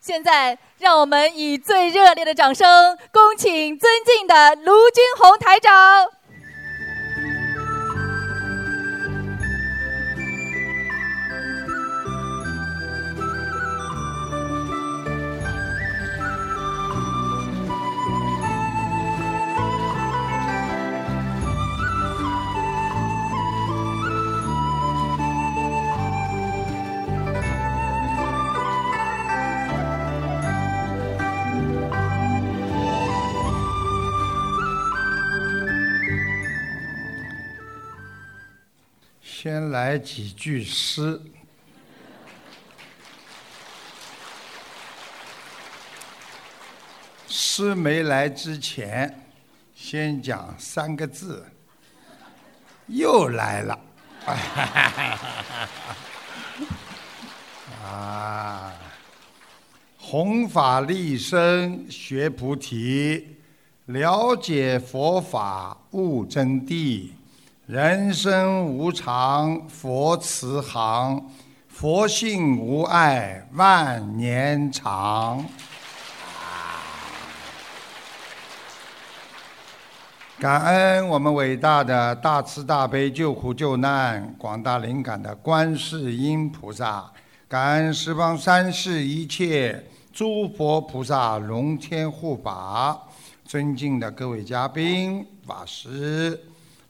现在，让我们以最热烈的掌声，恭请尊敬的卢军红台长。来几句诗。诗没来之前，先讲三个字。又来了，啊！弘法利生学菩提，了解佛法悟真谛。人生无常，佛慈航；佛性无碍，万年长。感恩我们伟大的大慈大悲救苦救难、广大灵感的观世音菩萨，感恩十方三世一切诸佛菩萨龙天护法，尊敬的各位嘉宾、法师。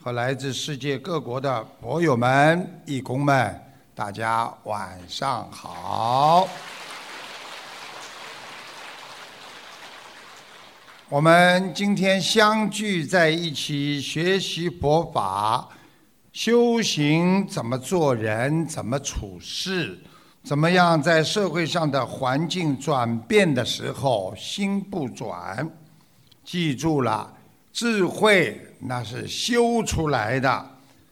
和来自世界各国的博友们、义工们，大家晚上好。我们今天相聚在一起学习佛法、修行，怎么做人，怎么处事，怎么样在社会上的环境转变的时候心不转。记住了，智慧。那是修出来的。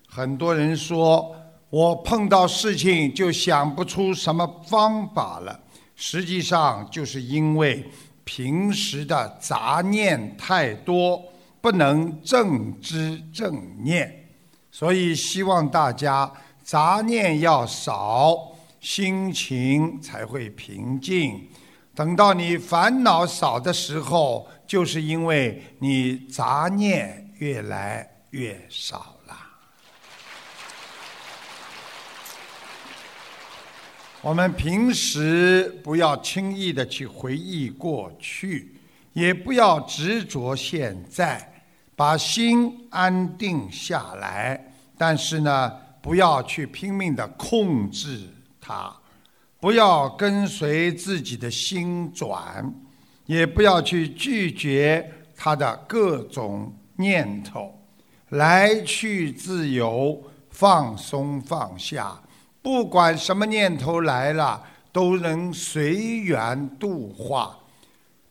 很多人说我碰到事情就想不出什么方法了，实际上就是因为平时的杂念太多，不能正知正念。所以希望大家杂念要少，心情才会平静。等到你烦恼少的时候，就是因为你杂念。越来越少了。我们平时不要轻易的去回忆过去，也不要执着现在，把心安定下来。但是呢，不要去拼命的控制它，不要跟随自己的心转，也不要去拒绝他的各种。念头来去自由，放松放下，不管什么念头来了，都能随缘度化。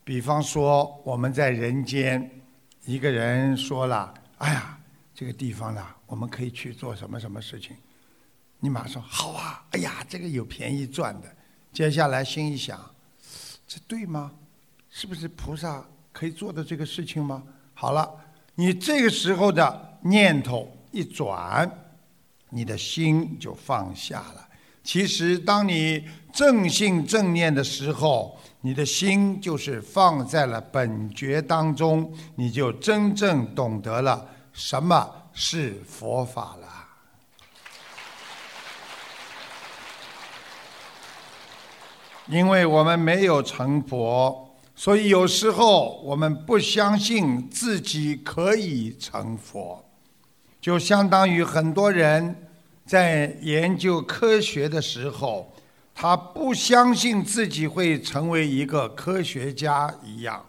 比方说，我们在人间，一个人说了：“哎呀，这个地方呢，我们可以去做什么什么事情。”你马上好啊！哎呀，这个有便宜赚的。接下来心一想，这对吗？是不是菩萨可以做的这个事情吗？好了。你这个时候的念头一转，你的心就放下了。其实，当你正信正念的时候，你的心就是放在了本觉当中，你就真正懂得了什么是佛法了。因为我们没有成佛。所以有时候我们不相信自己可以成佛，就相当于很多人在研究科学的时候，他不相信自己会成为一个科学家一样。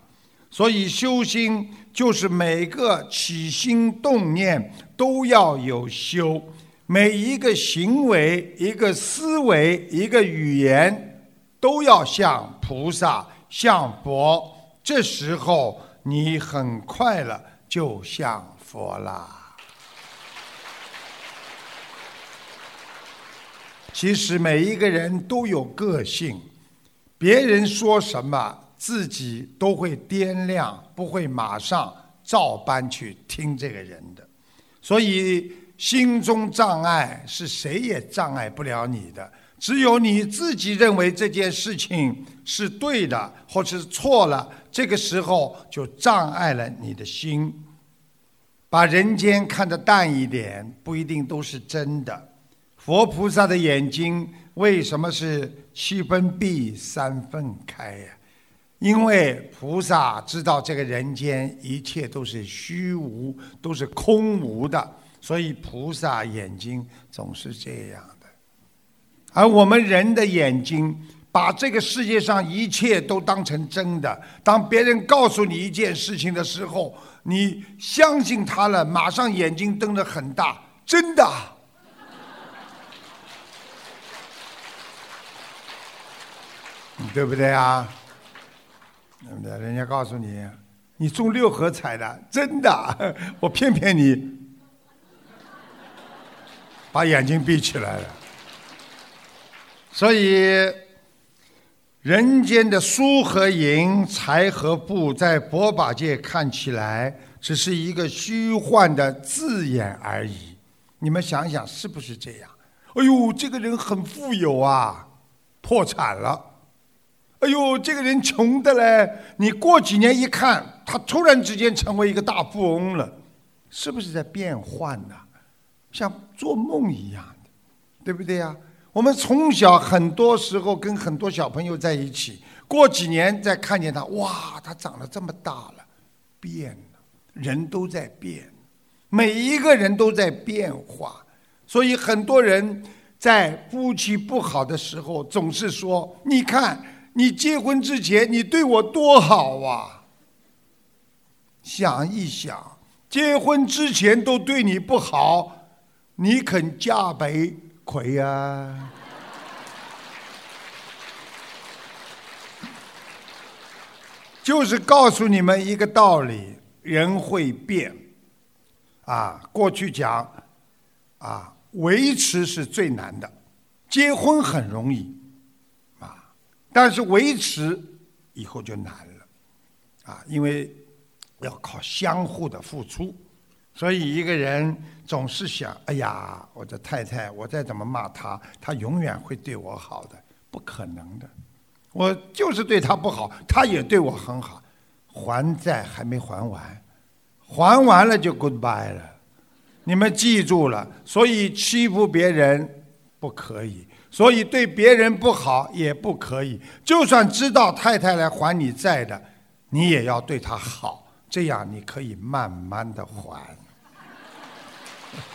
所以修心就是每个起心动念都要有修，每一个行为、一个思维、一个语言都要像菩萨。像佛，这时候你很快了，就像佛了。其实每一个人都有个性，别人说什么，自己都会掂量，不会马上照搬去听这个人的。所以心中障碍是谁也障碍不了你的。只有你自己认为这件事情是对的，或是错了，这个时候就障碍了你的心。把人间看得淡一点，不一定都是真的。佛菩萨的眼睛为什么是七分闭三分开呀？因为菩萨知道这个人间一切都是虚无，都是空无的，所以菩萨眼睛总是这样。而我们人的眼睛，把这个世界上一切都当成真的。当别人告诉你一件事情的时候，你相信他了，马上眼睛瞪得很大，真的，对不对啊？对不对？人家告诉你，你中六合彩的，真的，我骗骗你，把眼睛闭起来了。所以。人间的输和赢、财和布，在佛法界看起来只是一个虚幻的字眼而已。你们想想，是不是这样？哎呦，这个人很富有啊，破产了。哎呦，这个人穷的嘞，你过几年一看，他突然之间成为一个大富翁了，是不是在变换呢？像做梦一样的，对不对呀？我们从小很多时候跟很多小朋友在一起，过几年再看见他，哇，他长得这么大了，变了，人都在变，每一个人都在变化，所以很多人在夫妻不好的时候，总是说：“你看，你结婚之前你对我多好啊！”想一想，结婚之前都对你不好，你肯嫁给？亏呀！就是告诉你们一个道理：人会变。啊，过去讲，啊，维持是最难的，结婚很容易，啊，但是维持以后就难了，啊，因为要靠相互的付出。所以一个人总是想：哎呀，我的太太，我再怎么骂她，她永远会对我好的，不可能的。我就是对她不好，她也对我很好。还债还没还完，还完了就 goodbye 了。你们记住了，所以欺负别人不可以，所以对别人不好也不可以。就算知道太太来还你债的，你也要对她好，这样你可以慢慢的还。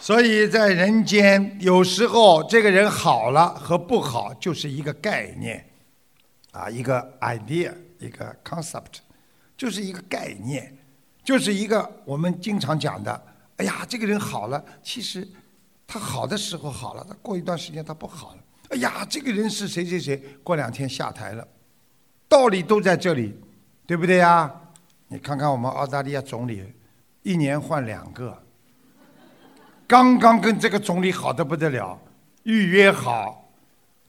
所以在人间，有时候这个人好了和不好就是一个概念，啊，一个 idea，一个 concept，就是一个概念，就是一个我们经常讲的。哎呀，这个人好了，其实他好的时候好了，他过一段时间他不好了。哎呀，这个人是谁谁谁，过两天下台了，道理都在这里，对不对呀？你看看我们澳大利亚总理，一年换两个。刚刚跟这个总理好的不得了，预约好，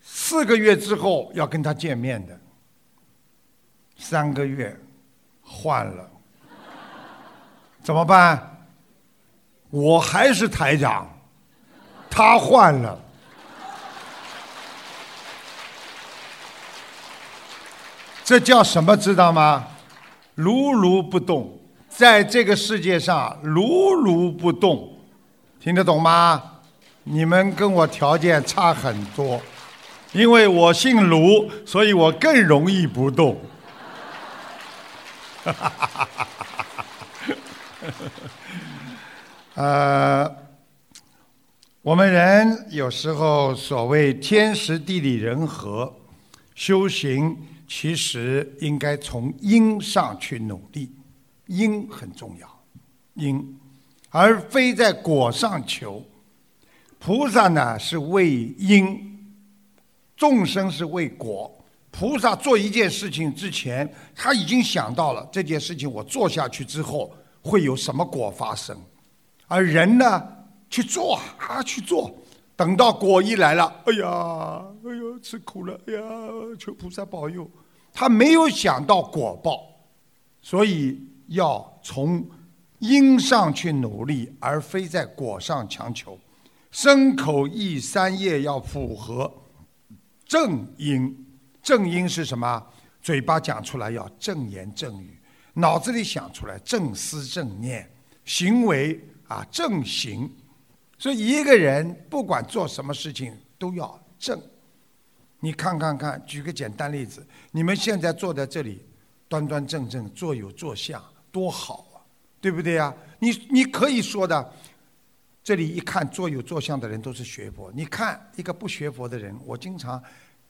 四个月之后要跟他见面的。三个月换了，怎么办？我还是台长，他换了，这叫什么？知道吗？如如不动，在这个世界上如如不动，听得懂吗？你们跟我条件差很多，因为我姓卢，所以我更容易不动。哈哈哈哈哈呃，我们人有时候所谓天时地利人和，修行。其实应该从因上去努力，因很重要，因，而非在果上求。菩萨呢是为因，众生是为果。菩萨做一件事情之前，他已经想到了这件事情我做下去之后会有什么果发生，而人呢去做啊去做，等到果一来了，哎呀。哎呦，吃苦了！哎呀，求菩萨保佑。他没有想到果报，所以要从因上去努力，而非在果上强求。身口意三业要符合正因。正因是什么？嘴巴讲出来要正言正语，脑子里想出来正思正念，行为啊正行。所以一个人不管做什么事情都要正。你看看看，举个简单例子，你们现在坐在这里，端端正正，坐有坐相，多好啊，对不对呀？你你可以说的，这里一看坐有坐相的人都是学佛。你看一个不学佛的人，我经常。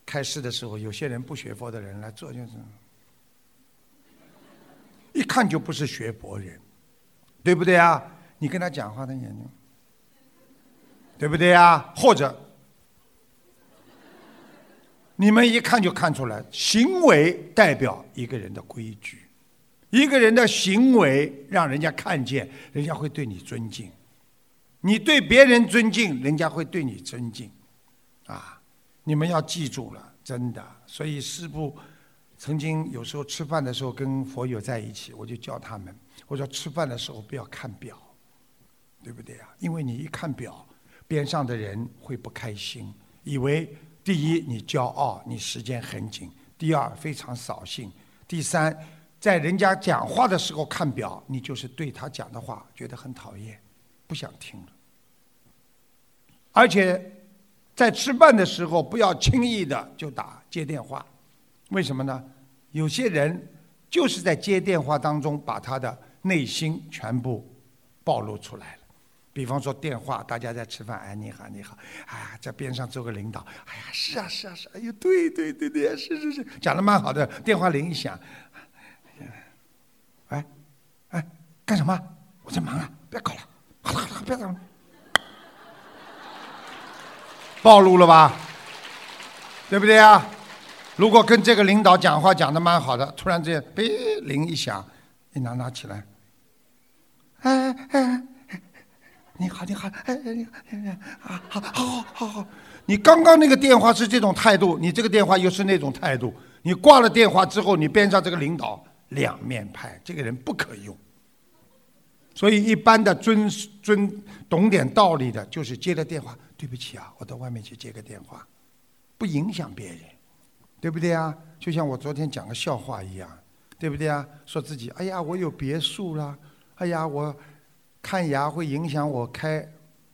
开示的时候，有些人不学佛的人来做，就是一看就不是学佛人，对不对啊？你跟他讲话，他眼睛，对不对啊？或者你们一看就看出来，行为代表一个人的规矩，一个人的行为让人家看见，人家会对你尊敬，你对别人尊敬，人家会对你尊敬，啊。你们要记住了，真的。所以师父曾经有时候吃饭的时候跟佛友在一起，我就教他们，我说吃饭的时候不要看表，对不对啊？因为你一看表，边上的人会不开心，以为第一你骄傲，你时间很紧；第二非常扫兴；第三在人家讲话的时候看表，你就是对他讲的话觉得很讨厌，不想听了，而且。在吃饭的时候，不要轻易的就打接电话，为什么呢？有些人就是在接电话当中把他的内心全部暴露出来了。比方说电话，大家在吃饭，哎，你好，你好，哎，在边上做个领导，哎呀，是啊，是啊，是，哎呦，对对对对，是是是，讲的蛮好的。电话铃一响，哎，哎，干什么？我在忙啊，别搞了，好了好了，别搞了。暴露了吧，对不对啊？如果跟这个领导讲话讲的蛮好的，突然之间，哎铃一响，你拿拿起来，哎哎，你好你好，哎哎你好，啊好好好好好，你刚刚那个电话是这种态度，你这个电话又是那种态度，你挂了电话之后，你边上这个领导两面派，这个人不可用。所以一般的尊尊懂点道理的，就是接了电话。对不起啊，我到外面去接个电话，不影响别人，对不对啊？就像我昨天讲个笑话一样，对不对啊？说自己哎呀，我有别墅了，哎呀，我看牙会影响我开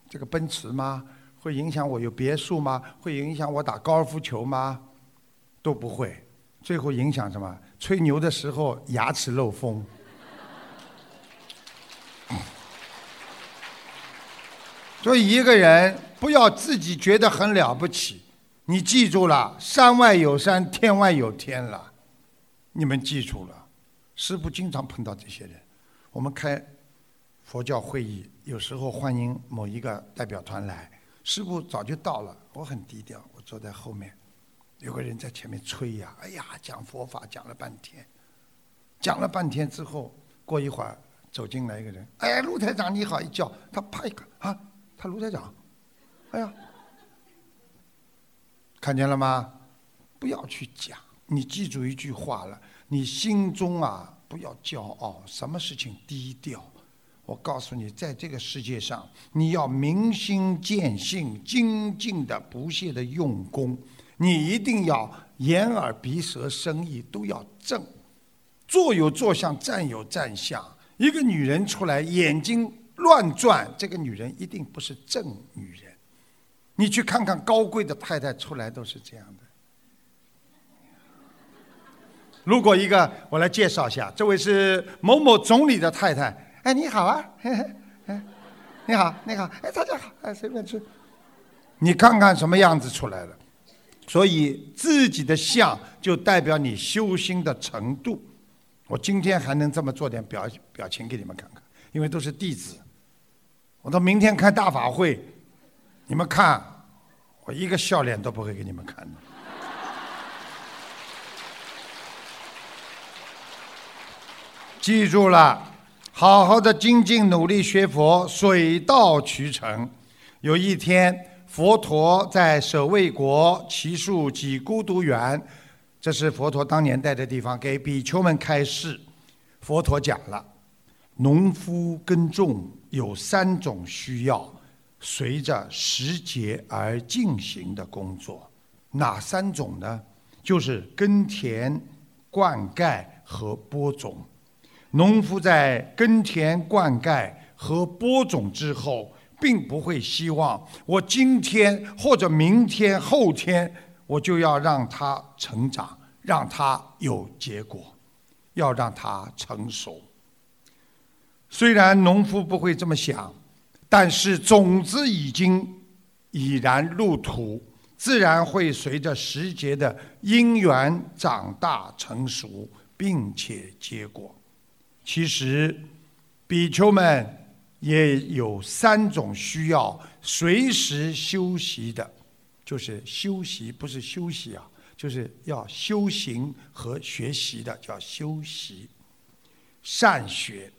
这个奔驰吗？会影响我有别墅吗？会影响我打高尔夫球吗？都不会，最后影响什么？吹牛的时候牙齿漏风。所以一个人不要自己觉得很了不起，你记住了，山外有山，天外有天了。你们记住了，师傅经常碰到这些人。我们开佛教会议，有时候欢迎某一个代表团来，师傅早就到了，我很低调，我坐在后面，有个人在前面吹呀，哎呀，讲佛法讲了半天，讲了半天之后，过一会儿走进来一个人，哎，卢台长你好，一叫他啪一个啊。他卢台长，哎呀，看见了吗？不要去讲，你记住一句话了，你心中啊不要骄傲，什么事情低调。我告诉你，在这个世界上，你要明心见性，精进的、不懈的用功，你一定要眼耳鼻舌身意都要正，坐有坐相，站有站相。一个女人出来，眼睛。乱转，这个女人一定不是正女人。你去看看高贵的太太出来都是这样的。如果一个，我来介绍一下，这位是某某总理的太太。哎，你好啊，嘿嘿，哎你好，你好，哎，大家好，哎，随便吃。你看看什么样子出来了？所以自己的相就代表你修心的程度。我今天还能这么做点表表情给你们看看，因为都是弟子。我到明天开大法会，你们看，我一个笑脸都不会给你们看的。记住了，好好的精进努力学佛，水到渠成。有一天，佛陀在舍卫国祇树给孤独园，这是佛陀当年待的地方，给比丘们开示。佛陀讲了，农夫耕种。有三种需要，随着时节而进行的工作。哪三种呢？就是耕田、灌溉和播种。农夫在耕田、灌溉和播种之后，并不会希望我今天或者明天、后天我就要让它成长，让它有结果，要让它成熟。虽然农夫不会这么想，但是种子已经已然入土。自然会随着时节的因缘长大成熟，并且结果。其实，比丘们也有三种需要随时修习的，就是修习不是休息啊，就是要修行和学习的，叫修习善学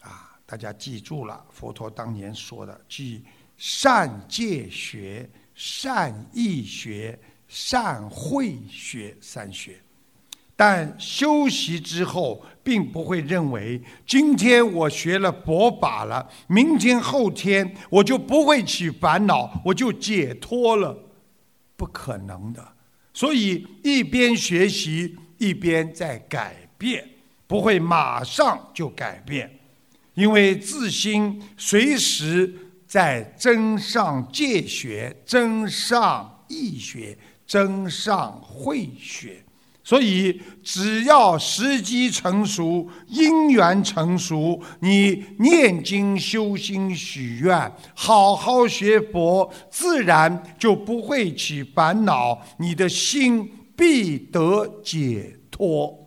啊。大家记住了，佛陀当年说的，即善戒学。善意学、善慧学三学，但修习之后，并不会认为今天我学了佛法了，明天后天我就不会起烦恼，我就解脱了，不可能的。所以一边学习，一边在改变，不会马上就改变，因为自心随时。在增上戒学、增上义学、增上慧学，所以只要时机成熟、因缘成熟，你念经修心、许愿，好好学佛，自然就不会起烦恼，你的心必得解脱。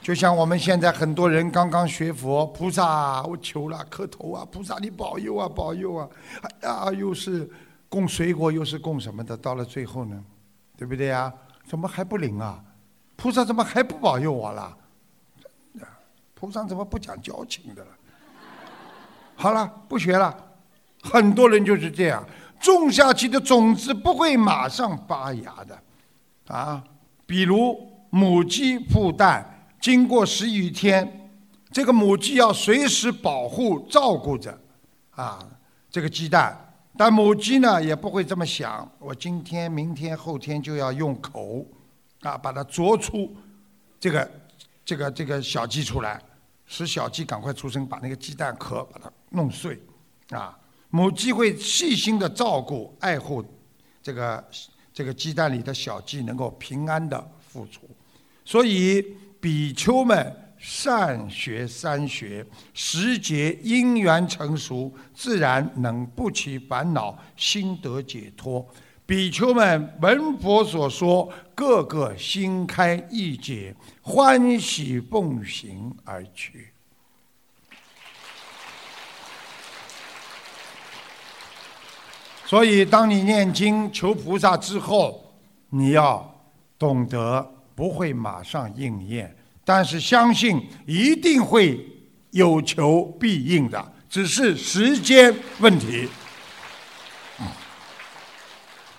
就像我们现在很多人刚刚学佛，菩萨我求了磕头啊，菩萨你保佑啊保佑啊，哎呀又是供水果又是供什么的，到了最后呢，对不对呀？怎么还不灵啊？菩萨怎么还不保佑我了？菩萨怎么不讲交情的了？好了，不学了。很多人就是这样，种下去的种子不会马上发芽的，啊，比如母鸡孵蛋。经过十余天，这个母鸡要随时保护、照顾着，啊，这个鸡蛋。但母鸡呢，也不会这么想：我今天、明天、后天就要用口，啊，把它啄出这个、这个、这个小鸡出来，使小鸡赶快出生，把那个鸡蛋壳把它弄碎。啊，母鸡会细心的照顾、爱护这个这个鸡蛋里的小鸡，能够平安的孵出。所以。比丘们善学三学，时节因缘成熟，自然能不起烦恼，心得解脱。比丘们闻佛所说，个个心开意解，欢喜奉行而去。所以，当你念经求菩萨之后，你要懂得。不会马上应验，但是相信一定会有求必应的，只是时间问题。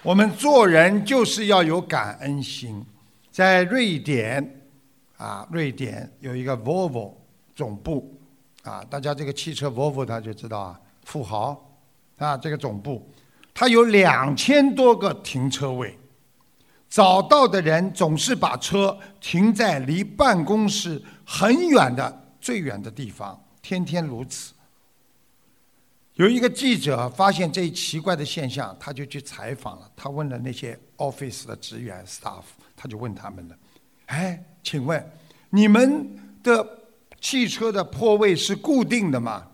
我们做人就是要有感恩心。在瑞典，啊，瑞典有一个 Volvo 总部，啊，大家这个汽车 Volvo 他就知道啊，富豪，啊，这个总部，它有两千多个停车位。找到的人总是把车停在离办公室很远的最远的地方，天天如此。有一个记者发现这一奇怪的现象，他就去采访了。他问了那些 office 的职员 staff，他就问他们了：“哎，请问你们的汽车的泊位是固定的吗？”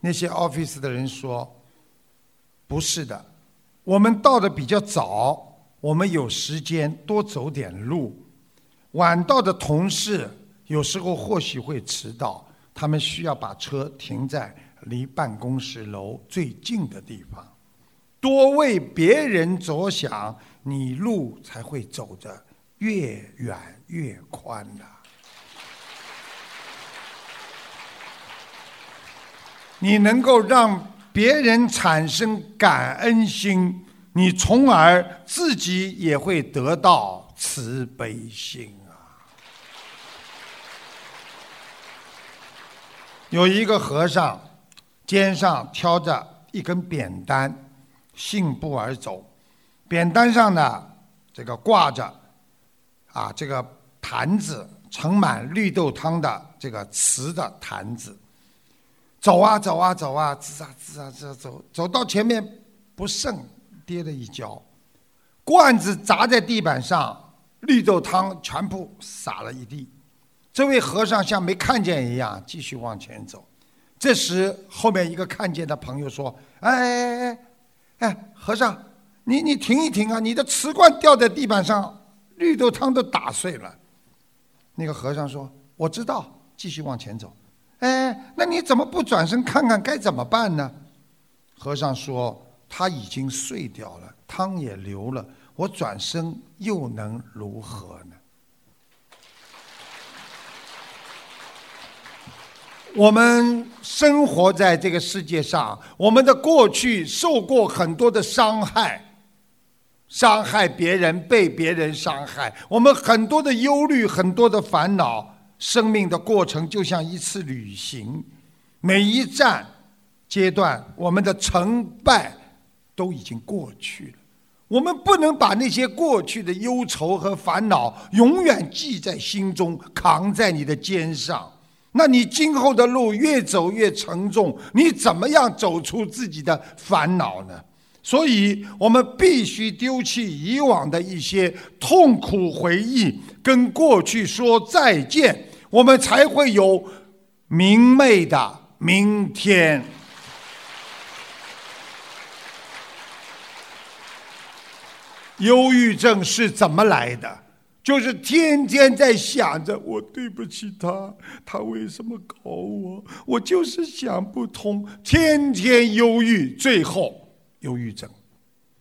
那些 office 的人说：“不是的，我们到的比较早。”我们有时间多走点路，晚到的同事有时候或许会迟到，他们需要把车停在离办公室楼最近的地方。多为别人着想，你路才会走得越远越宽呐。你能够让别人产生感恩心。你从而自己也会得到慈悲心啊！有一个和尚，肩上挑着一根扁担，信步而走。扁担上呢，这个挂着啊，这个坛子盛满绿豆汤的这个瓷的坛子。走啊走啊走啊，吱啊吱啊吱啊走，走到前面不慎跌了一跤，罐子砸在地板上，绿豆汤全部洒了一地。这位和尚像没看见一样，继续往前走。这时，后面一个看见的朋友说：“哎哎哎，哎，和尚，你你停一停啊！你的瓷罐掉在地板上，绿豆汤都打碎了。”那个和尚说：“我知道，继续往前走。”哎，那你怎么不转身看看该怎么办呢？和尚说：“它已经碎掉了，汤也流了，我转身又能如何呢？”我们生活在这个世界上，我们的过去受过很多的伤害，伤害别人，被别人伤害，我们很多的忧虑，很多的烦恼。生命的过程就像一次旅行，每一站阶段，我们的成败都已经过去了。我们不能把那些过去的忧愁和烦恼永远记在心中，扛在你的肩上。那你今后的路越走越沉重，你怎么样走出自己的烦恼呢？所以我们必须丢弃以往的一些痛苦回忆，跟过去说再见，我们才会有明媚的明天。忧郁症是怎么来的？就是天天在想着我对不起他，他为什么搞我？我就是想不通，天天忧郁，最后忧郁症。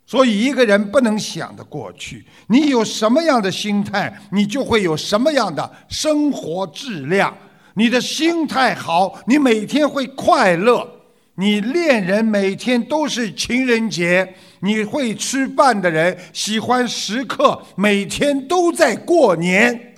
所以一个人不能想的过去，你有什么样的心态，你就会有什么样的生活质量。你的心态好，你每天会快乐。你恋人每天都是情人节。你会吃饭的人喜欢时刻每天都在过年，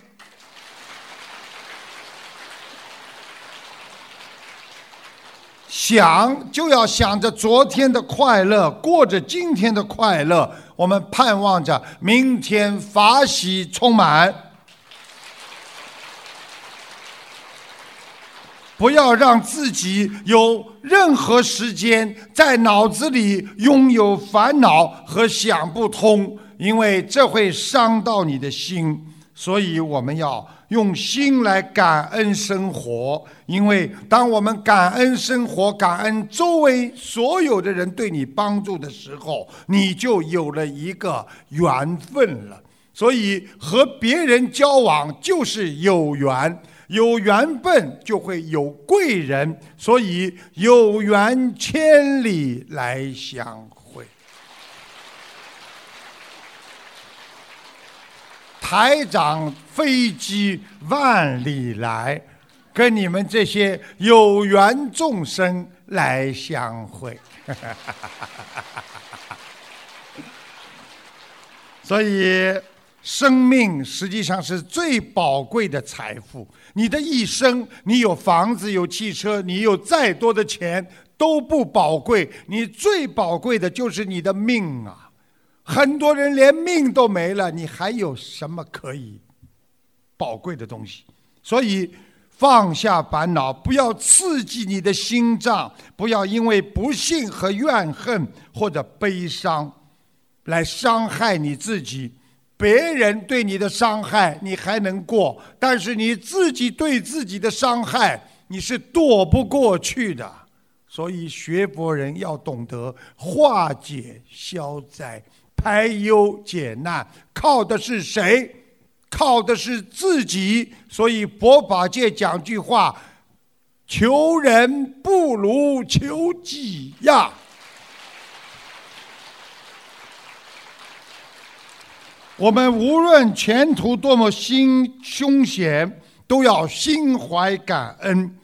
想就要想着昨天的快乐，过着今天的快乐。我们盼望着明天法喜充满。不要让自己有任何时间在脑子里拥有烦恼和想不通，因为这会伤到你的心。所以我们要用心来感恩生活，因为当我们感恩生活、感恩周围所有的人对你帮助的时候，你就有了一个缘分了。所以和别人交往就是有缘。有缘分就会有贵人，所以有缘千里来相会。台长飞机万里来，跟你们这些有缘众生来相会。所以。生命实际上是最宝贵的财富。你的一生，你有房子、有汽车，你有再多的钱都不宝贵。你最宝贵的就是你的命啊！很多人连命都没了，你还有什么可以宝贵的东西？所以放下烦恼，不要刺激你的心脏，不要因为不幸和怨恨或者悲伤来伤害你自己。别人对你的伤害，你还能过；但是你自己对自己的伤害，你是躲不过去的。所以学佛人要懂得化解消灾、排忧解难，靠的是谁？靠的是自己。所以佛法界讲句话：求人不如求己呀。我们无论前途多么心凶险，都要心怀感恩。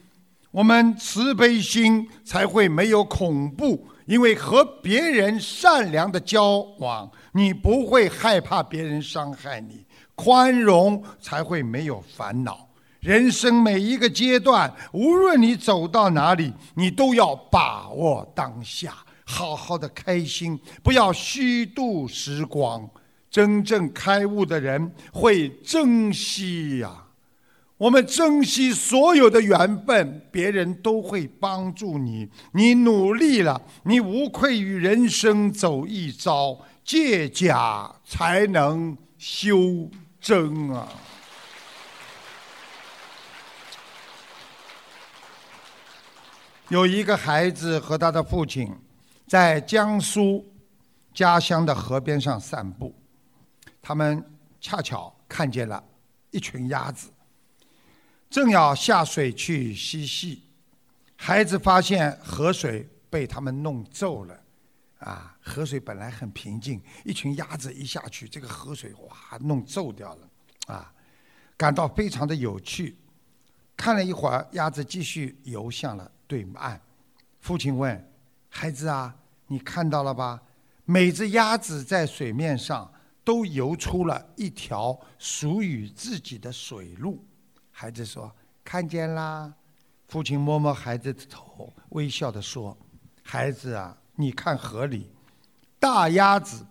我们慈悲心才会没有恐怖，因为和别人善良的交往，你不会害怕别人伤害你。宽容才会没有烦恼。人生每一个阶段，无论你走到哪里，你都要把握当下，好好的开心，不要虚度时光。真正开悟的人会珍惜呀。我们珍惜所有的缘分，别人都会帮助你。你努力了，你无愧于人生走一遭，借假才能修真啊！有一个孩子和他的父亲在江苏家乡的河边上散步，他们恰巧看见了一群鸭子。正要下水去嬉戏，孩子发现河水被他们弄皱了，啊，河水本来很平静，一群鸭子一下去，这个河水哇弄皱掉了，啊，感到非常的有趣。看了一会儿，鸭子继续游向了对岸。父亲问孩子啊，你看到了吧？每只鸭子在水面上都游出了一条属于自己的水路。孩子说：“看见啦。”父亲摸摸孩子的头，微笑地说：“孩子啊，你看河里，大鸭子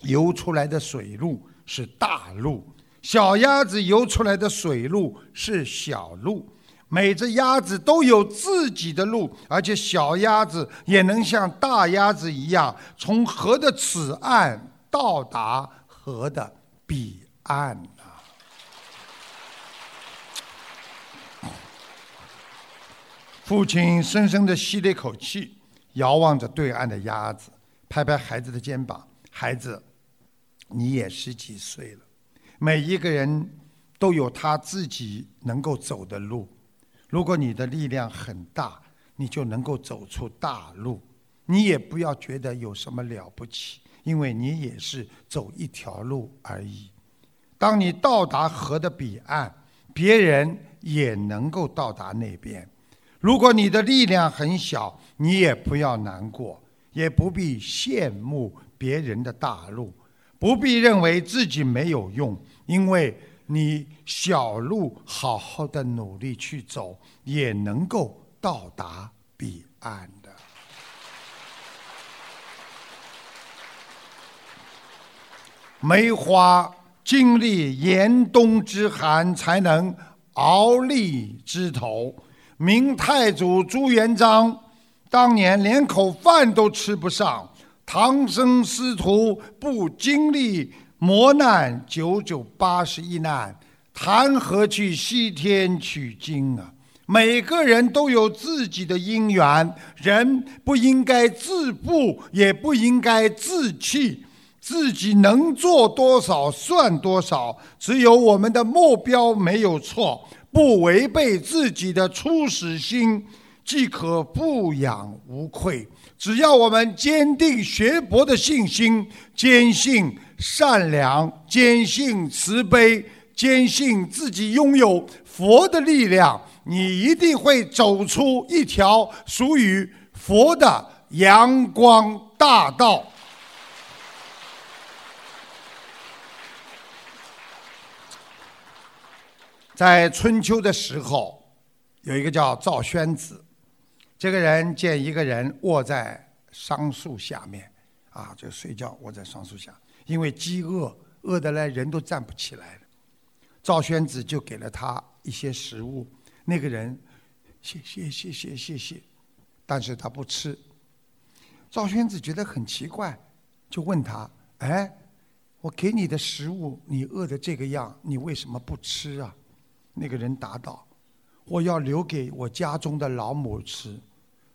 游出来的水路是大路，小鸭子游出来的水路是小路。每只鸭子都有自己的路，而且小鸭子也能像大鸭子一样，从河的此岸到达河的彼岸啊。”父亲深深地吸了一口气，遥望着对岸的鸭子，拍拍孩子的肩膀：“孩子，你也十几岁了。每一个人都有他自己能够走的路。如果你的力量很大，你就能够走出大路。你也不要觉得有什么了不起，因为你也是走一条路而已。当你到达河的彼岸，别人也能够到达那边。”如果你的力量很小，你也不要难过，也不必羡慕别人的大路，不必认为自己没有用，因为你小路好好的努力去走，也能够到达彼岸的。梅花经历严冬之寒，才能熬立枝头。明太祖朱元璋当年连口饭都吃不上，唐僧师徒不经历磨难，九九八十一难，谈何去西天取经啊？每个人都有自己的因缘，人不应该自负，也不应该自弃，自己能做多少算多少。只有我们的目标没有错。不违背自己的初始心，即可不养无愧。只要我们坚定学佛的信心，坚信善良，坚信慈悲，坚信自己拥有佛的力量，你一定会走出一条属于佛的阳光大道。在春秋的时候，有一个叫赵宣子，这个人见一个人卧在桑树下面，啊，就睡觉卧在桑树下，因为饥饿，饿得来人都站不起来。赵宣子就给了他一些食物，那个人谢谢谢谢谢谢，但是他不吃。赵宣子觉得很奇怪，就问他：哎，我给你的食物，你饿的这个样，你为什么不吃啊？那个人答道：“我要留给我家中的老母吃。”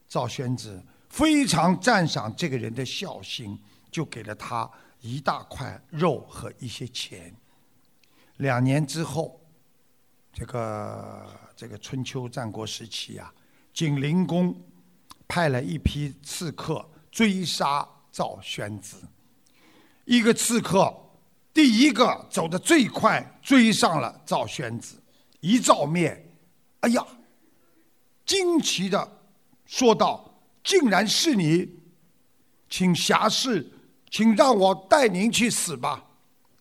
赵宣子非常赞赏这个人的孝心，就给了他一大块肉和一些钱。两年之后，这个这个春秋战国时期啊，景灵公派了一批刺客追杀赵宣子。一个刺客第一个走得最快，追上了赵宣子。一照面，哎呀，惊奇的说道：“竟然是你，请侠士，请让我带您去死吧。”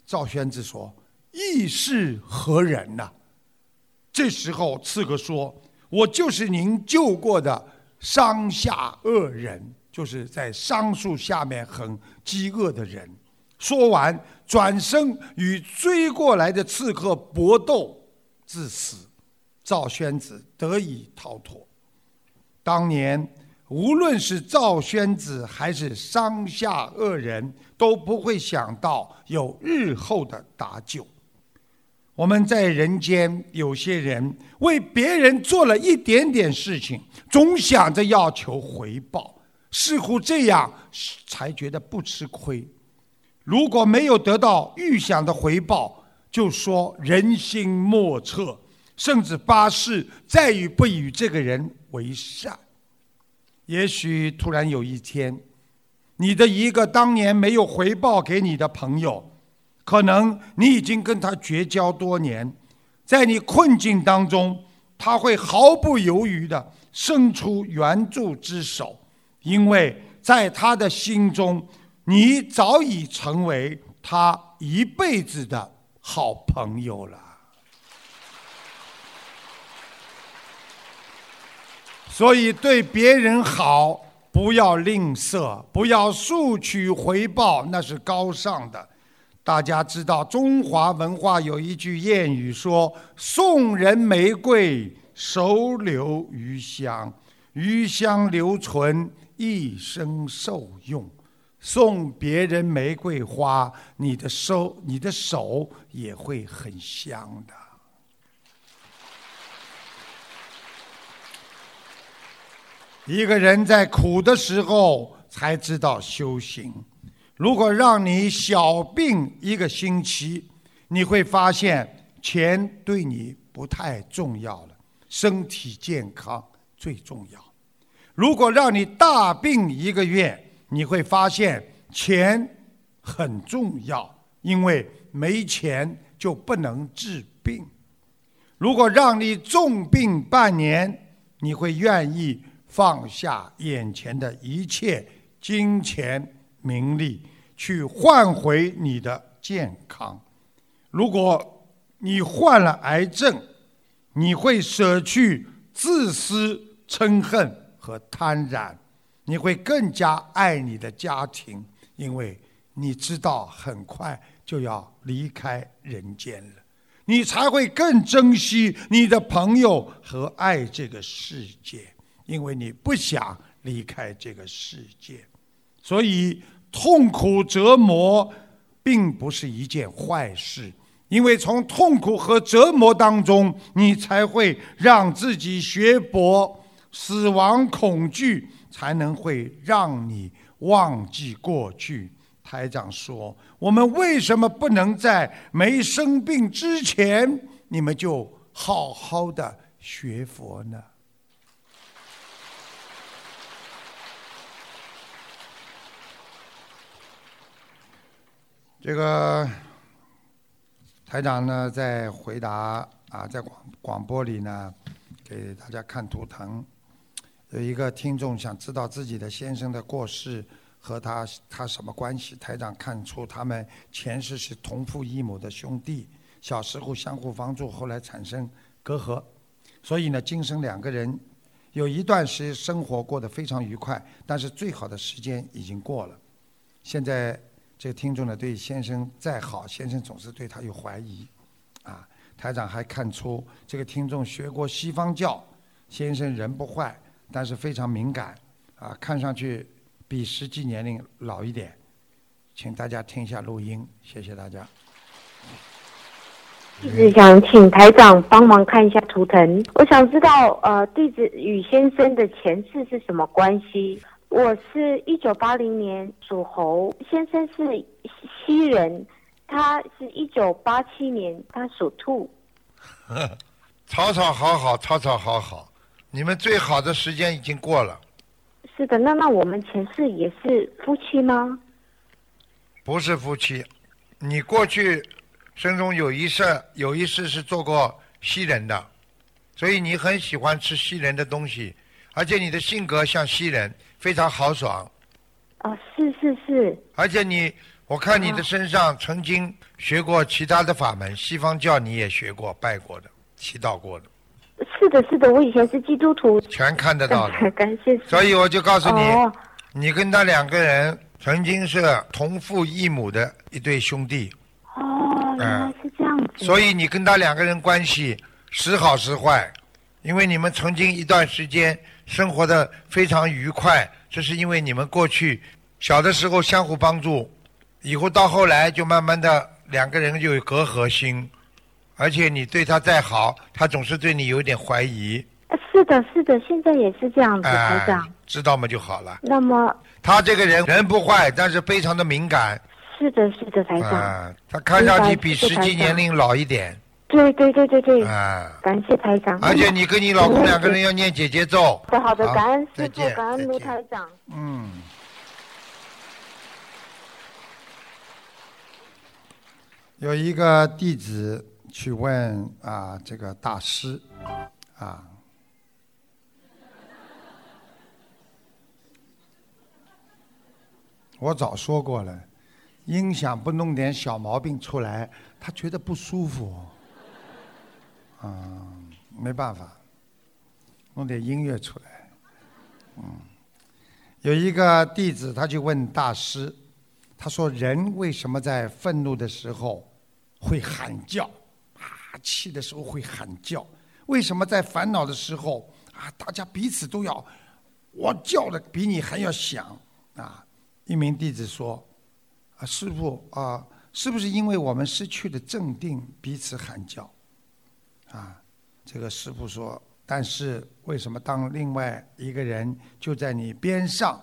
赵宣子说：“义是何人呢？”这时候刺客说：“我就是您救过的商下恶人，就是在桑树下面很饥饿的人。”说完，转身与追过来的刺客搏斗，致死。赵宣子得以逃脱。当年，无论是赵宣子还是商下恶人，都不会想到有日后的搭救。我们在人间，有些人为别人做了一点点事情，总想着要求回报，似乎这样才觉得不吃亏。如果没有得到预想的回报，就说人心莫测，甚至发誓再也不与这个人为善。也许突然有一天，你的一个当年没有回报给你的朋友，可能你已经跟他绝交多年，在你困境当中，他会毫不犹豫的伸出援助之手，因为在他的心中。你早已成为他一辈子的好朋友了，所以对别人好不要吝啬，不要索取回报，那是高尚的。大家知道，中华文化有一句谚语说：“送人玫瑰，手留余香，余香留存，一生受用。”送别人玫瑰花，你的手，你的手也会很香的。一个人在苦的时候才知道修行。如果让你小病一个星期，你会发现钱对你不太重要了，身体健康最重要。如果让你大病一个月，你会发现钱很重要，因为没钱就不能治病。如果让你重病半年，你会愿意放下眼前的一切金钱名利，去换回你的健康。如果你患了癌症，你会舍去自私、嗔恨和贪婪。你会更加爱你的家庭，因为你知道很快就要离开人间了。你才会更珍惜你的朋友和爱这个世界，因为你不想离开这个世界。所以，痛苦折磨并不是一件坏事，因为从痛苦和折磨当中，你才会让自己学博死亡恐惧。才能会让你忘记过去。台长说：“我们为什么不能在没生病之前，你们就好好的学佛呢？”这个台长呢，在回答啊，在广广播里呢，给大家看图腾。有一个听众想知道自己的先生的过世和他他什么关系？台长看出他们前世是同父异母的兄弟，小时候相互帮助，后来产生隔阂，所以呢，今生两个人有一段时生活过得非常愉快，但是最好的时间已经过了。现在这个听众呢，对先生再好，先生总是对他有怀疑。啊，台长还看出这个听众学过西方教，先生人不坏。但是非常敏感，啊，看上去比实际年龄老一点，请大家听一下录音，谢谢大家。弟子想请台长帮忙看一下图腾，我想知道，呃，弟子与先生的前世是什么关系？我是一九八零年属猴，先生是西人，他是一九八七年，他属兔。草草好好，草草好好。你们最好的时间已经过了。是的，那那我们前世也是夫妻吗？不是夫妻，你过去生中有一世有一世是做过西人的，所以你很喜欢吃西人的东西，而且你的性格像西人，非常豪爽。啊，是是是。而且你，我看你的身上曾经学过其他的法门，西方教你也学过拜过的。祈祷过的，是的，是的，我以前是基督徒，全看得到的。感 感谢。所以我就告诉你，哦，你跟他两个人曾经是同父异母的一对兄弟，哦，原来是这样子。嗯所以你跟他两个人关系时好时坏，因为你们曾经一段时间生活的非常愉快，这是因为你们过去小的时候相互帮助，以后到后来就慢慢的两个人就有隔阂心，而且你对他再好，他总是对你有点怀疑，呃是的，是的，现在也是这样子，哎、台长。知道吗就好了。那么，他这个人人不坏，但是非常的敏感，是的，是的，台长。啊，他看上去比实际年龄老一点，对对对对对，啊，感谢台长。而且你跟你老公两个人要念姐姐咒。好的好的，感恩师再见傅，感恩卢台长。嗯。有一个弟子去问啊，这个大师啊，我早说过了，音响不弄点小毛病出来，他觉得不舒服。啊，没办法，弄点音乐出来。嗯，有一个弟子他就问大师，他说：“人为什么在愤怒的时候会喊叫？气的时候会喊叫？为什么在烦恼的时候啊，大家彼此都要我叫的比你还要响？”啊，一名弟子说：“啊，师傅啊，是不是因为我们失去了镇定，彼此喊叫？”啊，这个师傅说，但是为什么当另外一个人就在你边上，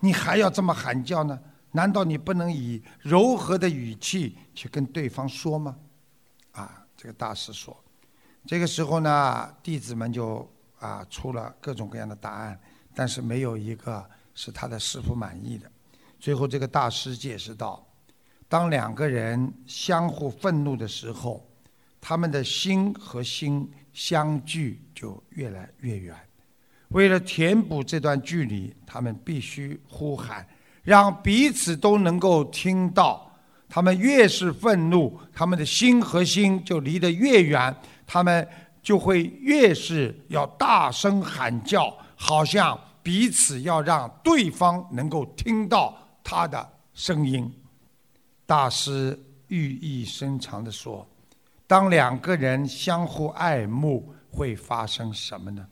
你还要这么喊叫呢？难道你不能以柔和的语气去跟对方说吗？这个大师说，这个时候呢，弟子们就啊出了各种各样的答案，但是没有一个是他的师傅满意的。最后，这个大师解释道：当两个人相互愤怒的时候，他们的心和心相距就越来越远。为了填补这段距离，他们必须呼喊，让彼此都能够听到。他们越是愤怒，他们的心和心就离得越远，他们就会越是要大声喊叫，好像彼此要让对方能够听到他的声音。大师寓意深长地说。当两个人相互爱慕，会发生什么呢？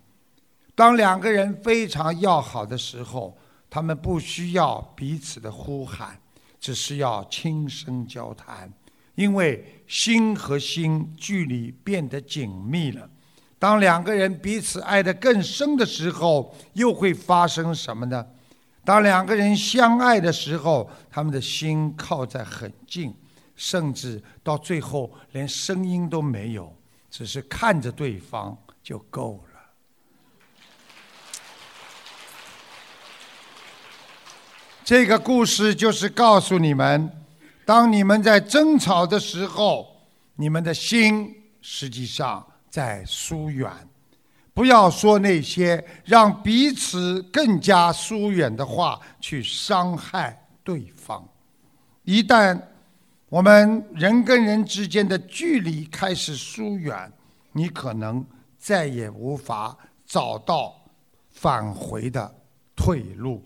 当两个人非常要好的时候，他们不需要彼此的呼喊，只是要轻声交谈，因为心和心距离变得紧密了。当两个人彼此爱得更深的时候，又会发生什么呢？当两个人相爱的时候，他们的心靠在很近。甚至到最后连声音都没有，只是看着对方就够了。这个故事就是告诉你们：当你们在争吵的时候，你们的心实际上在疏远。不要说那些让彼此更加疏远的话，去伤害对方。一旦我们人跟人之间的距离开始疏远，你可能再也无法找到返回的退路。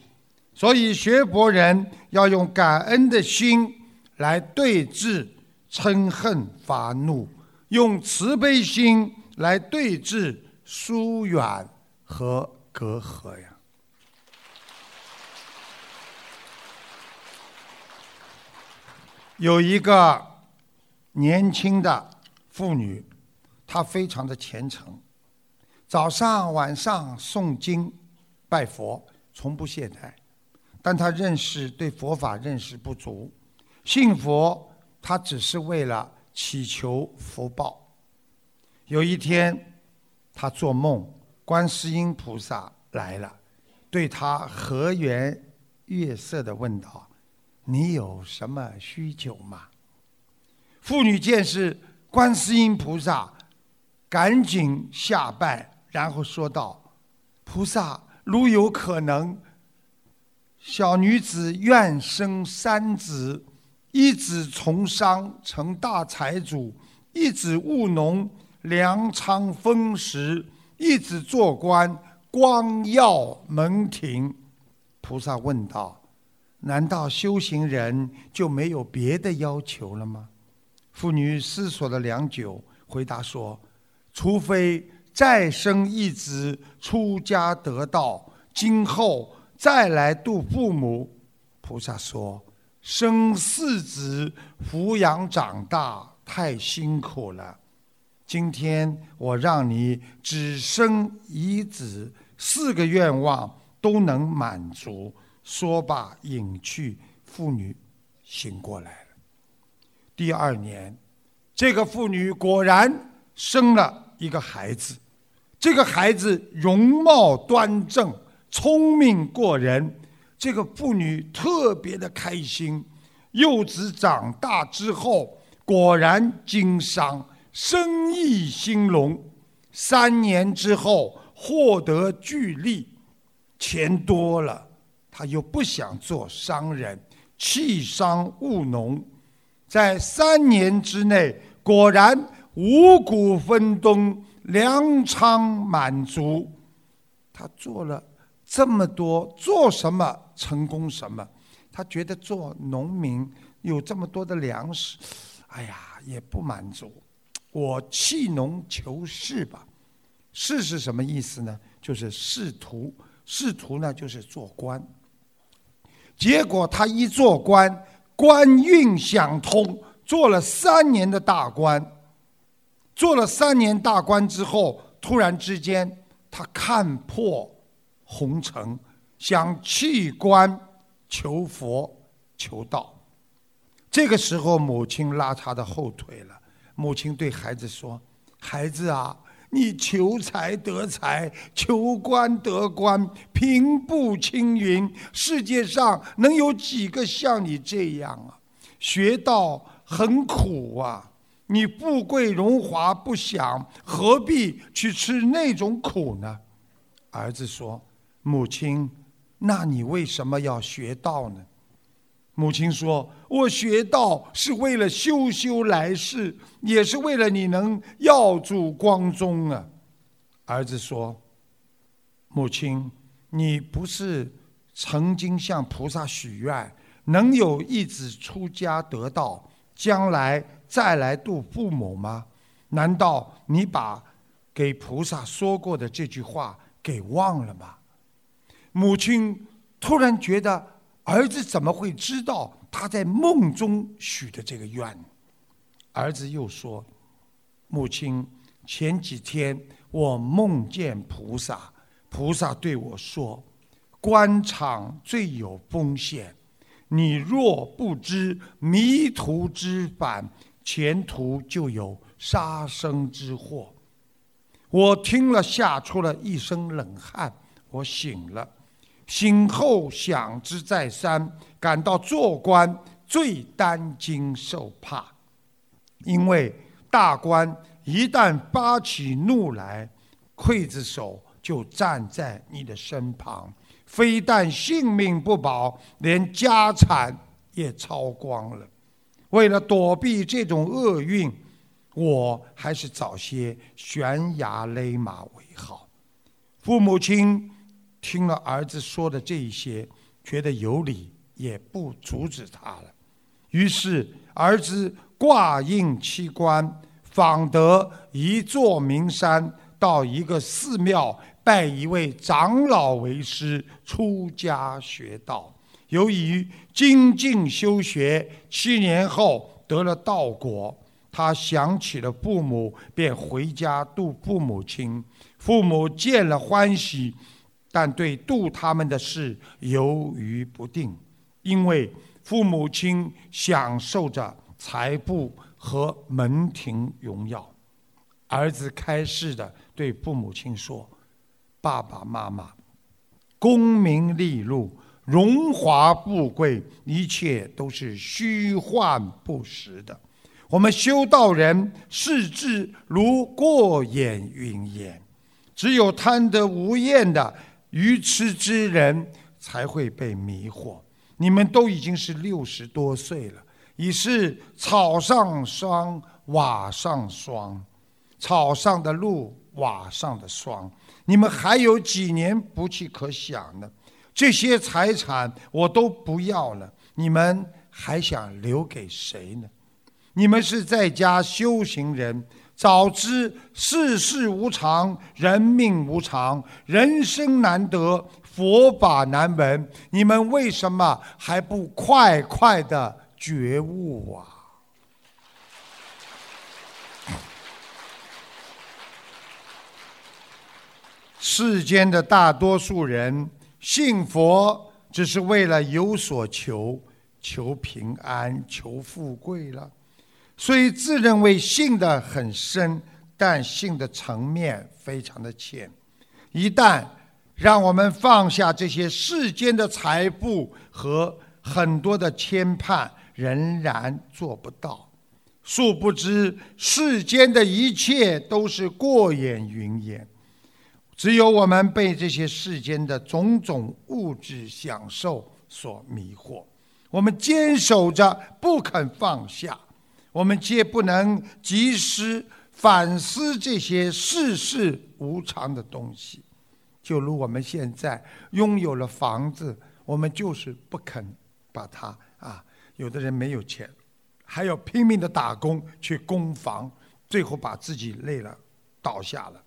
所以，学佛人要用感恩的心来对治嗔恨发怒，用慈悲心来对治疏远和隔阂呀。有一个年轻的妇女，她非常的虔诚，早上晚上诵经拜佛，从不懈怠。但他认识对佛法认识不足，信佛他只是为了祈求福报。有一天，他做梦，观世音菩萨来了，对他和颜悦色的问道。你有什么需求吗？妇女见是观世音菩萨，赶紧下拜，然后说道：“菩萨，如有可能，小女子愿生三子，一子从商成大财主，一子务农粮仓丰实，一子做官，光耀门庭。菩萨问道：“难道修行人就没有别的要求了吗？”妇女思索了良久，回答说：“除非再生一子出家得道，今后再来度父母。”菩萨说：“生四子，抚养长大，太辛苦了。今天我让你只生一子，四个愿望都能满足。”说罢，隐去。妇女醒过来了。第二年，这个妇女果然生了一个孩子。这个孩子容貌端正，聪明过人。这个妇女特别的开心。幼子长大之后，果然经商，生意兴隆。三年之后，获得巨利，钱多了。他又不想做商人，弃商务农，在三年之内，果然五谷丰登，粮仓满足。他做了这么多，做什么成功什么。他觉得做农民有这么多的粮食，哎呀，也不满足。我弃农求仕吧。仕是什么意思呢？就是仕途。仕途呢，就是做官。结果他一做官，官运想通，做了三年的大官。做了三年大官之后，突然之间他看破红尘，想弃官求佛求道。这个时候，母亲拉他的后腿了。母亲对孩子说：“孩子啊。”你求财得财，求官得官，平步青云。世界上能有几个像你这样啊？学道很苦啊！你富贵荣华不享，何必去吃那种苦呢？儿子说：“母亲，那你为什么要学道呢？”母亲说：“我学道是为了修修来世，也是为了你能耀祖光宗啊。”儿子说：“母亲，你不是曾经向菩萨许愿，能有一子出家得道，将来再来度父母吗？难道你把给菩萨说过的这句话给忘了吗？”母亲突然觉得。儿子怎么会知道他在梦中许的这个愿？儿子又说：“母亲，前几天我梦见菩萨，菩萨对我说，官场最有风险，你若不知迷途知返，前途就有杀生之祸。”我听了，吓出了一身冷汗。我醒了。醒后想之再三，感到做官最担惊受怕，因为大官一旦发起怒来，刽子手就站在你的身旁，非但性命不保，连家产也抄光了。为了躲避这种厄运，我还是早些悬崖勒马为好。父母亲。听了儿子说的这一些，觉得有理，也不阻止他了。于是儿子挂印七官，访得一座名山，到一个寺庙拜一位长老为师，出家学道。由于精进修学，七年后得了道果。他想起了父母，便回家度父母亲。父母见了欢喜。但对度他们的事犹豫不定，因为父母亲享受着财富和门庭荣耀。儿子开示的对父母亲说：“爸爸妈妈，功名利禄、荣华富贵，一切都是虚幻不实的。我们修道人视之如过眼云烟，只有贪得无厌的。”愚痴之人才会被迷惑。你们都已经是六十多岁了，已是草上霜、瓦上霜，草上的露，瓦上的霜。你们还有几年不去可想呢？这些财产我都不要了，你们还想留给谁呢？你们是在家修行人，早知世事无常，人命无常，人生难得，佛法难闻，你们为什么还不快快的觉悟啊？世间的大多数人信佛，只是为了有所求，求平安，求富贵了。所以自认为信的很深，但信的层面非常的浅。一旦让我们放下这些世间的财富和很多的牵绊，仍然做不到。殊不知世间的一切都是过眼云烟。只有我们被这些世间的种种物质享受所迷惑，我们坚守着不肯放下，我们皆不能及时反思这些世事无常的东西。就如我们现在拥有了房子，我们就是不肯把它啊，有的人没有钱，还要拼命的打工去供房，最后把自己累了，倒下了。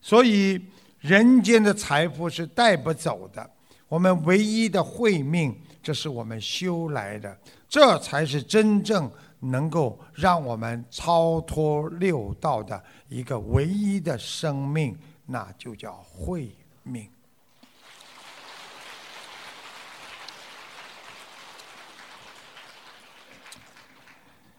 所以，人间的财富是带不走的。我们唯一的慧命，这是我们修来的，这才是真正能够让我们超脱六道的一个唯一的生命，那就叫慧命。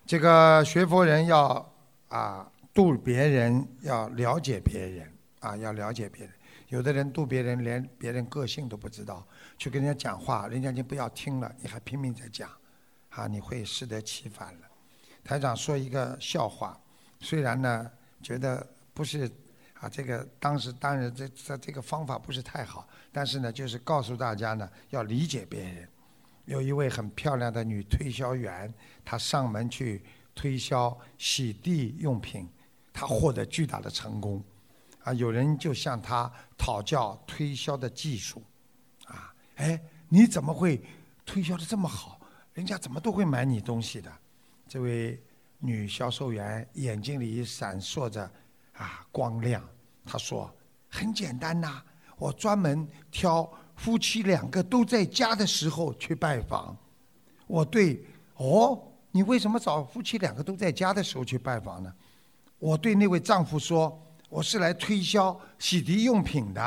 这个学佛人要啊度别人，要了解别人。啊，要了解别人。有的人度别人，连别人个性都不知道，去跟人家讲话，人家就不要听了，你还拼命在讲，啊，你会适得其反了。台长说一个笑话，虽然呢觉得不是啊，这个当时当然这这这个方法不是太好，但是呢，就是告诉大家呢要理解别人。有一位很漂亮的女推销员，她上门去推销洗地用品，她获得巨大的成功。啊，有人就向她讨教推销的技术，啊，哎，你怎么会推销的这么好？人家怎么都会买你东西的？这位女销售员眼睛里闪烁着啊光亮，她说：“很简单呐，我专门挑夫妻两个都在家的时候去拜访。我对，哦，你为什么找夫妻两个都在家的时候去拜访呢？我对那位丈夫说。”我是来推销洗涤用品的，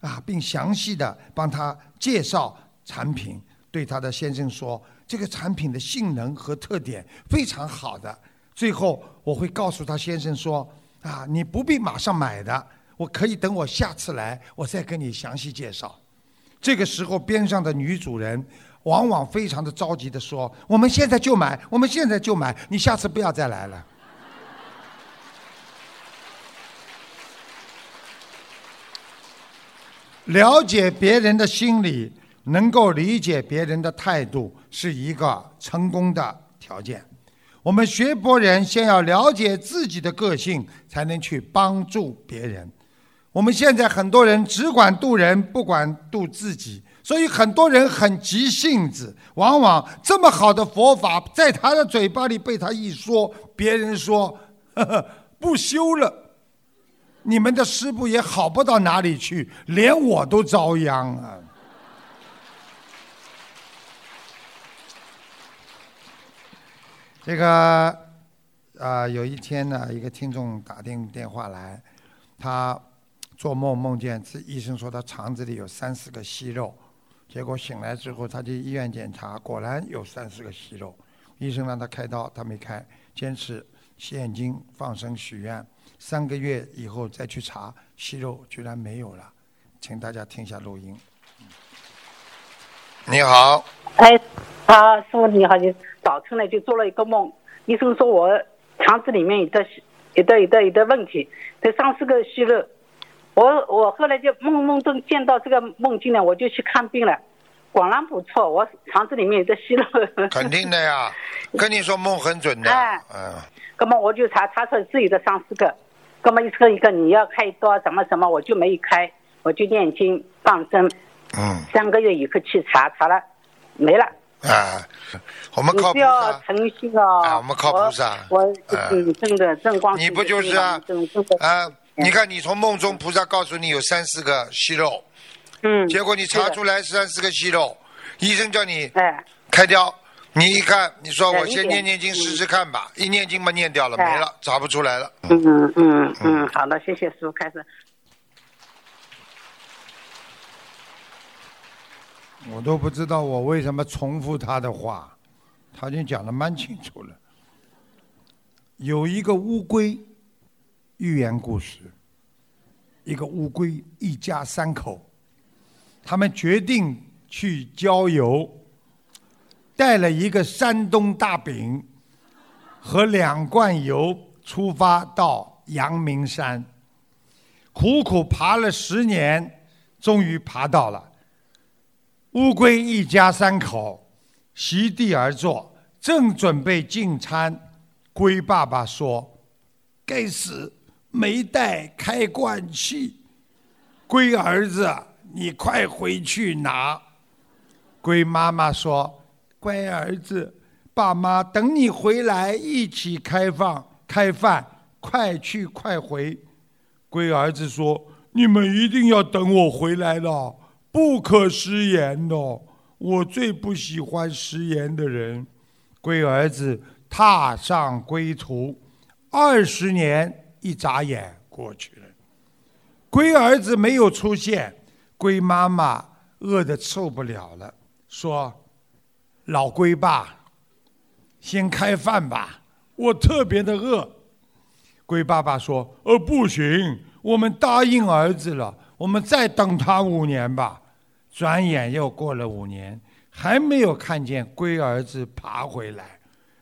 啊，并详细的帮他介绍产品，对他的先生说，这个产品的性能和特点非常好的。最后我会告诉他先生说，啊，你不必马上买的，我可以等我下次来，我再跟你详细介绍。这个时候边上的女主人往往非常的着急的说，我们现在就买，我们现在就买，你下次不要再来了。了解别人的心理，能够理解别人的态度，是一个成功的条件。我们学佛人先要了解自己的个性，才能去帮助别人。我们现在很多人只管渡人，不管渡自己，所以很多人很急性子，往往这么好的佛法，在他的嘴巴里被他一说，别人说呵呵 不修了。你们的师傅也好不到哪里去，连我都遭殃啊！这个啊，有一天呢，一个听众打电电话来，他做梦梦见这医生说他肠子里有三四个息肉，结果醒来之后他去医院检查，果然有三四个息肉，医生让他开刀，他没开，坚持现金放生许愿。三个月以后再去查，息肉居然没有了，请大家听一下录音。你好，哎，啊，师傅你好，你早晨呢就做了一个梦，医生说我肠子里面有的有的有的有的问题，这三四个息肉，我我后来就梦梦中见到这个梦境呢，我就去看病了，果然不错，我肠子里面有的息肉。肯定的呀，跟你说梦很准的，嗯。那么我就查查出自己的三四个，那么一个一个你要开刀什么什么，我就没开，我就念经放生，嗯三个月以后去查，查了没了。啊，我们靠菩你不要萨。诚心哦。啊我们靠菩萨我嗯，真的正光。你不就是啊啊，你看你从梦中菩萨告诉你有三四个息肉，嗯。结果你查出来三四个息肉，医生叫你哎，开掉，你一看，你说我先念念经试试看吧，一念经嘛念掉了，哎没了，查不出来了。嗯嗯嗯，好的，谢谢师傅，开始。我都不知道我为什么重复他的话，他已经讲的蛮清楚了。有一个乌龟寓言故事，一个乌龟一家三口，他们决定去郊游，带了一个山东大饼和两罐油，出发到阳明山，苦苦爬了十年，终于爬到了。乌龟一家三口席地而坐，正准备进餐。龟爸爸说：“该死，没带开罐器。”龟儿子，你快回去拿。龟妈妈说：“乖儿子，爸妈等你回来一起开放开饭，快去快回。”龟儿子说：“你们一定要等我回来了。”不可食言哦，我最不喜欢食言的人。龟儿子踏上归途，二十年一眨眼过去了。龟儿子没有出现，龟妈妈饿得受不了了，说：“老龟爸，先开饭吧，我特别的饿。”龟爸爸说：“呃，不行，我们答应儿子了，我们再等他五年吧。”转眼又过了五年，还没有看见龟儿子爬回来。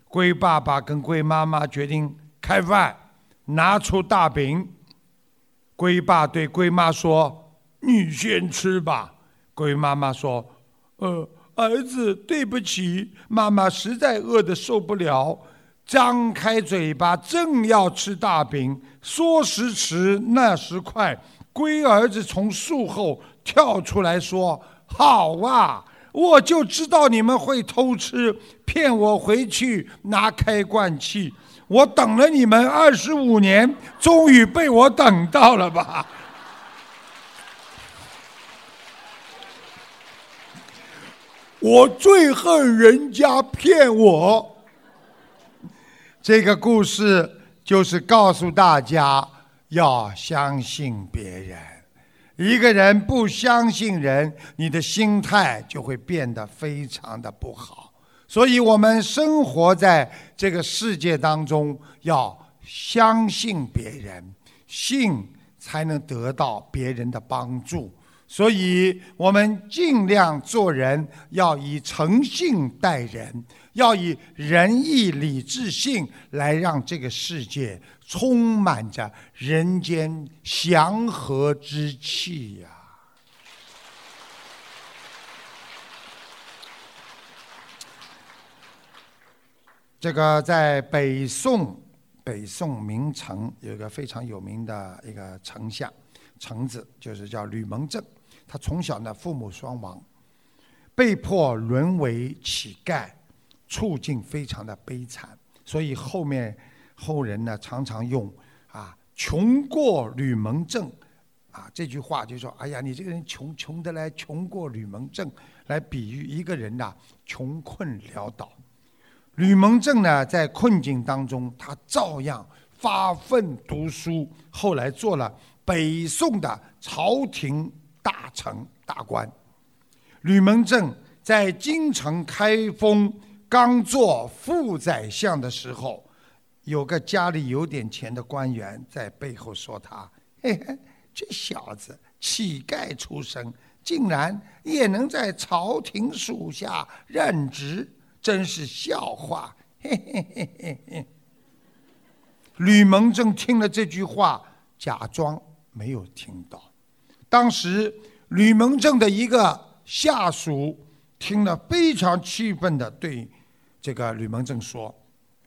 龟爸爸跟龟妈妈决定开饭，拿出大饼。龟爸对龟妈说：“你先吃吧。”龟妈妈说：“呃，儿子，对不起，妈妈实在饿得受不了。”张开嘴巴，正要吃大饼，说时迟，那时快，龟儿子从树后跳出来说：“好啊，我就知道你们会偷吃，骗我回去拿开罐器。我等了你们二十五年，终于被我等到了吧？” 我最恨人家骗我。这个故事就是告诉大家要相信别人。一个人不相信人，你的心态就会变得非常的不好。所以，我们生活在这个世界当中，要相信别人，信才能得到别人的帮助。所以我们尽量做人，要以诚信待人，要以仁义礼智信来让这个世界充满着人间祥和之气呀、这个在北宋，北宋名臣有一个非常有名的一个丞相，臣子就是叫吕蒙正。他从小呢父母双亡，被迫沦为乞丐，处境非常的悲惨。所以后面后人呢常常用啊“穷过吕蒙正”啊这句话，就说：“哎呀，你这个人穷穷得来，穷过吕蒙正”，来比喻一个人呐、穷困潦倒。吕蒙正呢，在困境当中，他照样发奋读书，后来做了北宋的朝廷大臣大官。吕蒙正在京城开封刚做副宰相的时候，有个家里有点钱的官员在背后说他：“ 嘿嘿，这小子乞丐出身，竟然也能在朝廷属下任职。”真是笑话！嘿嘿嘿嘿嘿。吕蒙正听了这句话，假装没有听到。当时，吕蒙正的一个下属听了，非常气愤的对这个吕蒙正说：“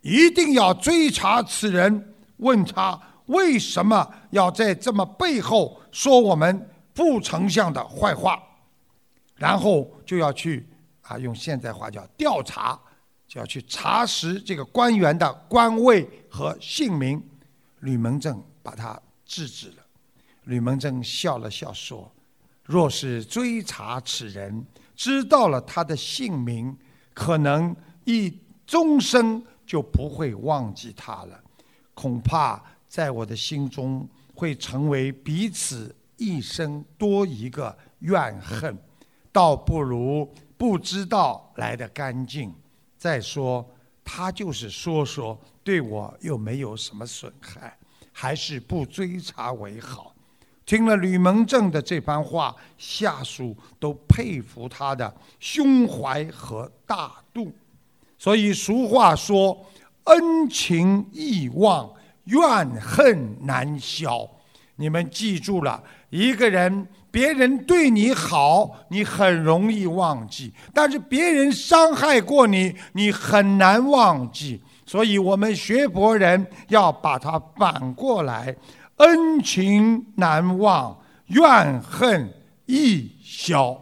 一定要追查此人，问他为什么要在这么背后说我们不丞相的坏话？然后就要去啊，用现在话叫调查，就要去查实这个官员的官位和姓名。吕蒙正把他制止了。吕蒙正笑了笑说：“若是追查此人，知道了他的姓名，可能一终生就不会忘记他了。恐怕在我的心中会成为彼此一生多一个怨恨。”倒不如不知道来的干净。再说，他就是说说，对我又没有什么损害，还是不追查为好。听了吕蒙正的这番话，下属都佩服他的胸怀和大度。所以俗话说：“恩情易忘，怨恨难消。”你们记住了，一个人。别人对你好，你很容易忘记；但是别人伤害过你，你很难忘记。所以，我们学佛人要把它反过来：恩情难忘，怨恨易消。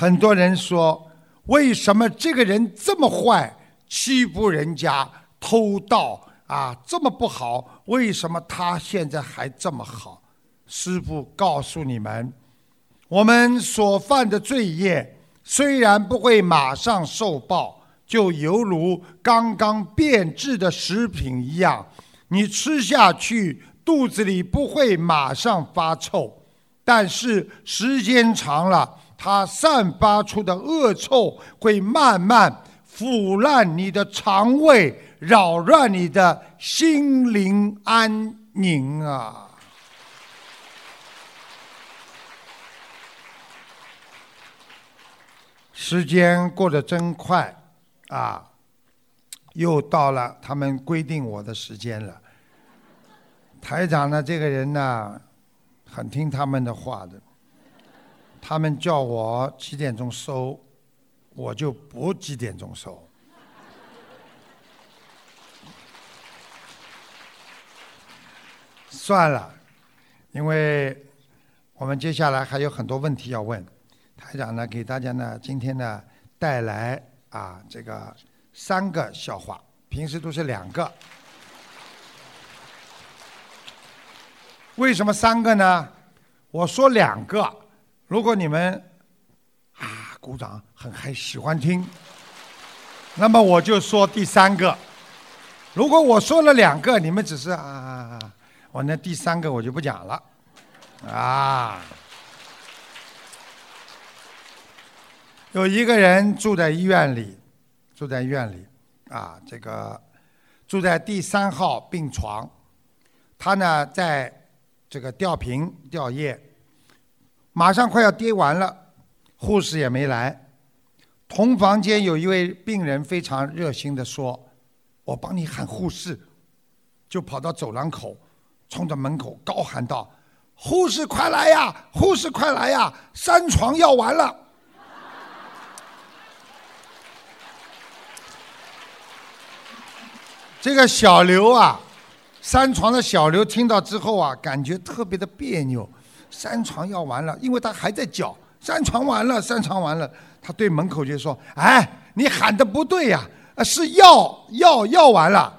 很多人说，为什么这个人这么坏，欺负人家，偷盗？啊，这么不好，为什么他现在还这么好？师父告诉你们，我们所犯的罪业虽然不会马上受报，就犹如刚刚变质的食品一样，你吃下去肚子里不会马上发臭，但是时间长了，它散发出的恶臭会慢慢腐烂你的肠胃。扰乱你的心灵安宁啊！时间过得真快啊！又到了他们规定我的时间了。台长呢，这个人呢，很听他们的话的。他们叫我几点钟收，我就不几点钟收。算了，因为我们接下来还有很多问题要问。台长呢，给大家呢，今天呢带来啊这个三个笑话，平时都是两个。为什么三个呢？我说两个，如果你们啊鼓掌很还喜欢听，那么我就说第三个。如果我说了两个，你们只是啊。我那第三个我就不讲了，啊，有一个人住在医院里，住在医院里，啊，这个住在第三号病床，他呢在这个吊瓶吊液，马上快要跌完了，护士也没来，同房间有一位病人非常热心的说：“我帮你喊护士。”就跑到走廊口。冲着门口高喊道：“护士快来呀！护士快来呀！三床要完了。”这个小刘啊，三床的小刘听到之后啊，感觉特别的别扭。三床要完了，因为他还在叫“三床完了，三床完了”。他对门口就说：“哎，你喊的不对呀，是药药药完了。”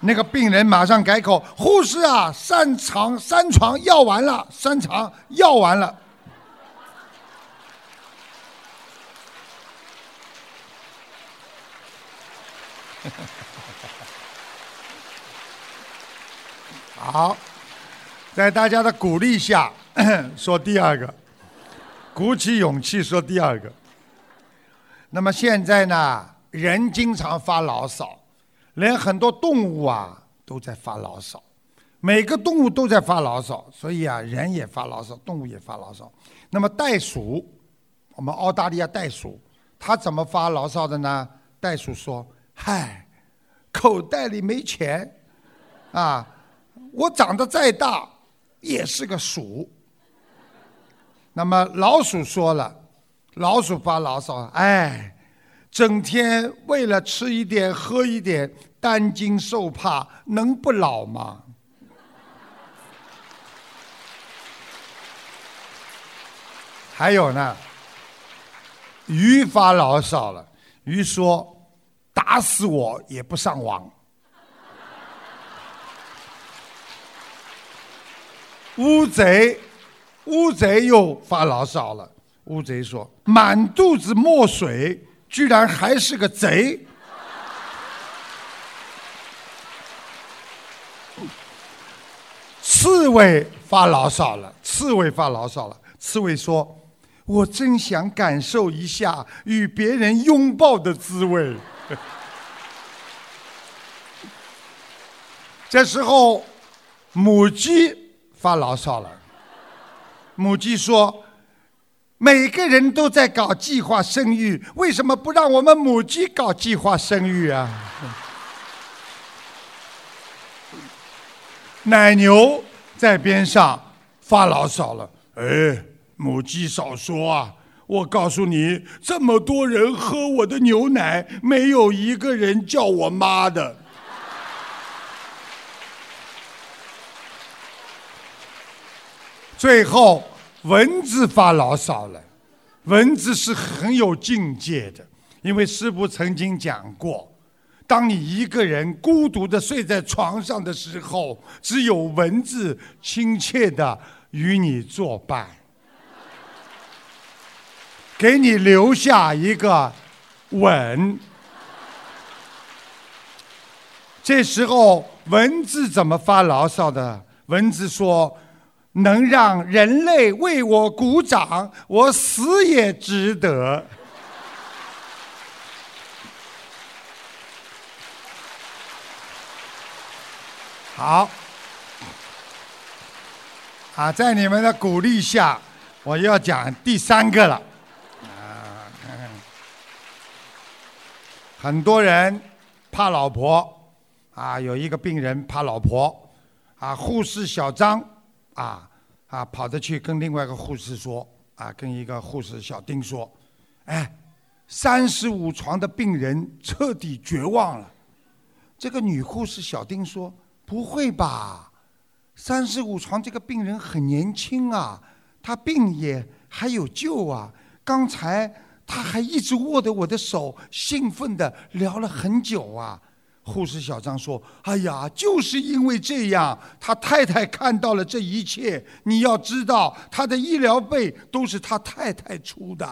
那个病人马上改口：“护士啊，三床三床药完了，三床药完了。”好，在大家的鼓励下，说第二个，鼓起勇气说第二个。那么现在呢，人经常发牢骚。连很多动物啊都在发牢骚，每个动物都在发牢骚，所以啊，人也发牢骚，动物也发牢骚。那么袋鼠，我们澳大利亚袋鼠，它怎么发牢骚的呢？袋鼠说：“嗨，口袋里没钱，啊，我长得再大也是个鼠。”那么老鼠说了，老鼠发牢骚：“哎，整天为了吃一点、喝一点，担惊受怕，能不老吗？还有呢，鱼发牢骚了。鱼说：“打死我也不上网。”乌贼，乌贼又发牢骚了。乌贼说：“满肚子墨水，居然还是个贼。”刺猬发牢骚了。刺猬发牢骚了。刺猬说。我真想感受一下与别人拥抱的滋味。这时候，母鸡发牢骚了。母鸡说：“每个人都在搞计划生育，为什么不让我们母鸡搞计划生育啊？” 奶牛在边上发牢骚了。哎。母鸡少说啊！我告诉你，这么多人喝我的牛奶，没有一个人叫我妈的。最后，蚊子发牢骚了。蚊子是很有境界的，因为师傅曾经讲过：当你一个人孤独的睡在床上的时候，只有蚊子亲切的与你作伴。给你留下一个吻。这时候蚊子怎么发牢骚的？蚊子说：“能让人类为我鼓掌，我死也值得。”好，啊，在你们的鼓励下，我要讲第三个了。很多人怕老婆，啊，有一个病人怕老婆，啊，护士小张，啊啊，跑着去跟另外一个护士说，啊，跟一个护士小丁说，哎，三十五床的病人彻底绝望了。这个女护士小丁说，不会吧，三十五床这个病人很年轻啊，他病也还有救啊，刚才。他还一直握着我的手，兴奋的聊了很久啊。护士小张说：“哎呀，就是因为这样，他太太看到了这一切。你要知道，他的医疗费都是他太太出的。”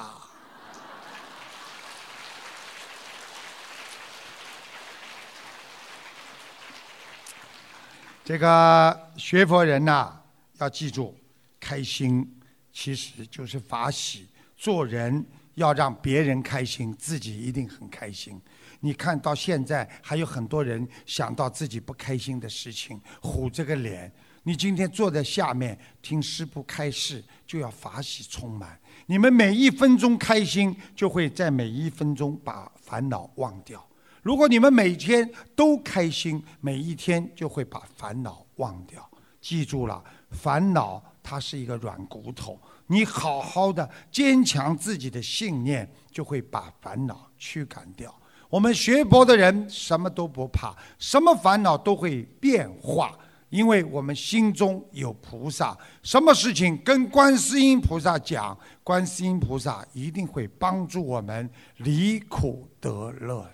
这个学佛人呐，要记住，开心其实就是法喜，做人。要让别人开心，自己一定很开心。你看到现在还有很多人想到自己不开心的事情，虎着个脸。你今天坐在下面听师父开示，就要法喜充满。你们每一分钟开心，就会在每一分钟把烦恼忘掉。如果你们每天都开心，每一天就会把烦恼忘掉。记住了，烦恼它是一个软骨头。你好好的坚强自己的信念，就会把烦恼驱赶掉。我们学佛的人什么都不怕，什么烦恼都会变化，因为我们心中有菩萨。什么事情跟观世音菩萨讲，观世音菩萨一定会帮助我们离苦得乐。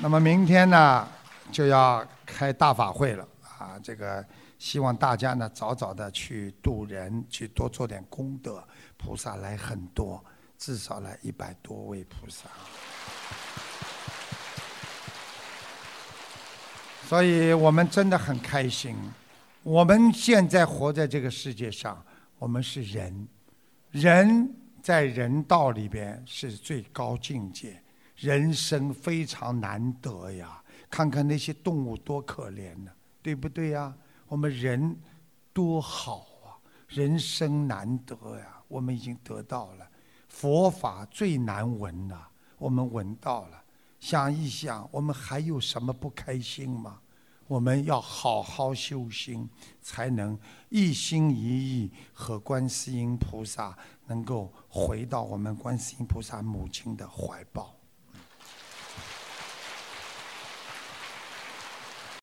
那么明天呢，就要。开大法会了啊！这个希望大家呢早早的去度人，去多做点功德。菩萨来很多，至少来一百多位菩萨。所以我们真的很开心。我们现在活在这个世界上，我们是人，人在人道里边是最高境界，人生非常难得呀。看看那些动物多可怜呢，对不对呀？我们人多好啊，人生难得呀，我们已经得到了。佛法最难闻呐，我们闻到了。想一想，我们还有什么不开心吗？我们要好好修心，才能一心一意和观世音菩萨能够回到我们观世音菩萨母亲的怀抱。